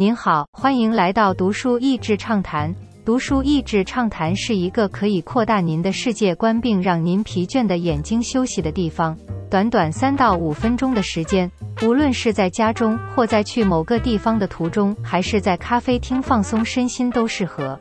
您好，欢迎来到读书益智畅谈。读书益智畅谈是一个可以扩大您的世界观并让您疲倦的眼睛休息的地方。短短三到五分钟的时间，无论是在家中或在去某个地方的途中，还是在咖啡厅放松身心都适合。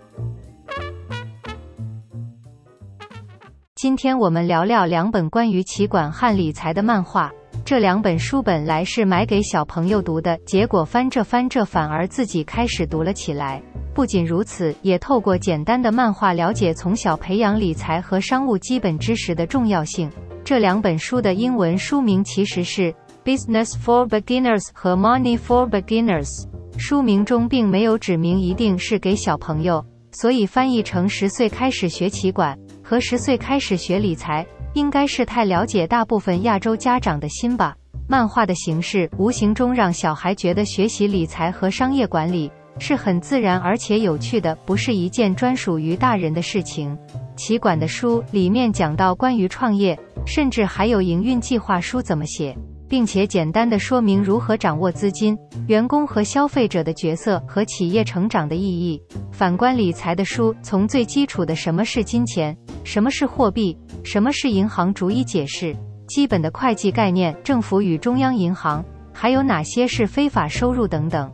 今天我们聊聊两本关于企管和理财的漫画。这两本书本来是买给小朋友读的，结果翻着翻着反而自己开始读了起来。不仅如此，也透过简单的漫画了解从小培养理财和商务基本知识的重要性。这两本书的英文书名其实是《Business for Beginners》和《Money for Beginners》，书名中并没有指明一定是给小朋友，所以翻译成“十岁开始学企管”和“十岁开始学理财”。应该是太了解大部分亚洲家长的心吧。漫画的形式无形中让小孩觉得学习理财和商业管理是很自然而且有趣的，不是一件专属于大人的事情。企管的书里面讲到关于创业，甚至还有营运计划书怎么写，并且简单的说明如何掌握资金、员工和消费者的角色和企业成长的意义。反观理财的书，从最基础的什么是金钱，什么是货币。什么是银行？逐一解释基本的会计概念，政府与中央银行，还有哪些是非法收入等等，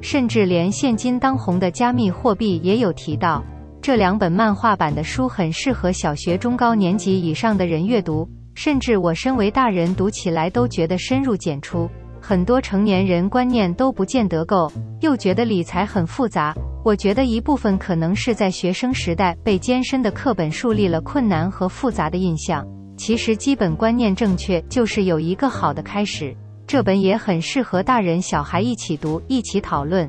甚至连现今当红的加密货币也有提到。这两本漫画版的书很适合小学、中高年级以上的人阅读，甚至我身为大人读起来都觉得深入简出。很多成年人观念都不见得够，又觉得理财很复杂。我觉得一部分可能是在学生时代被艰深的课本树立了困难和复杂的印象。其实基本观念正确就是有一个好的开始。这本也很适合大人小孩一起读，一起讨论。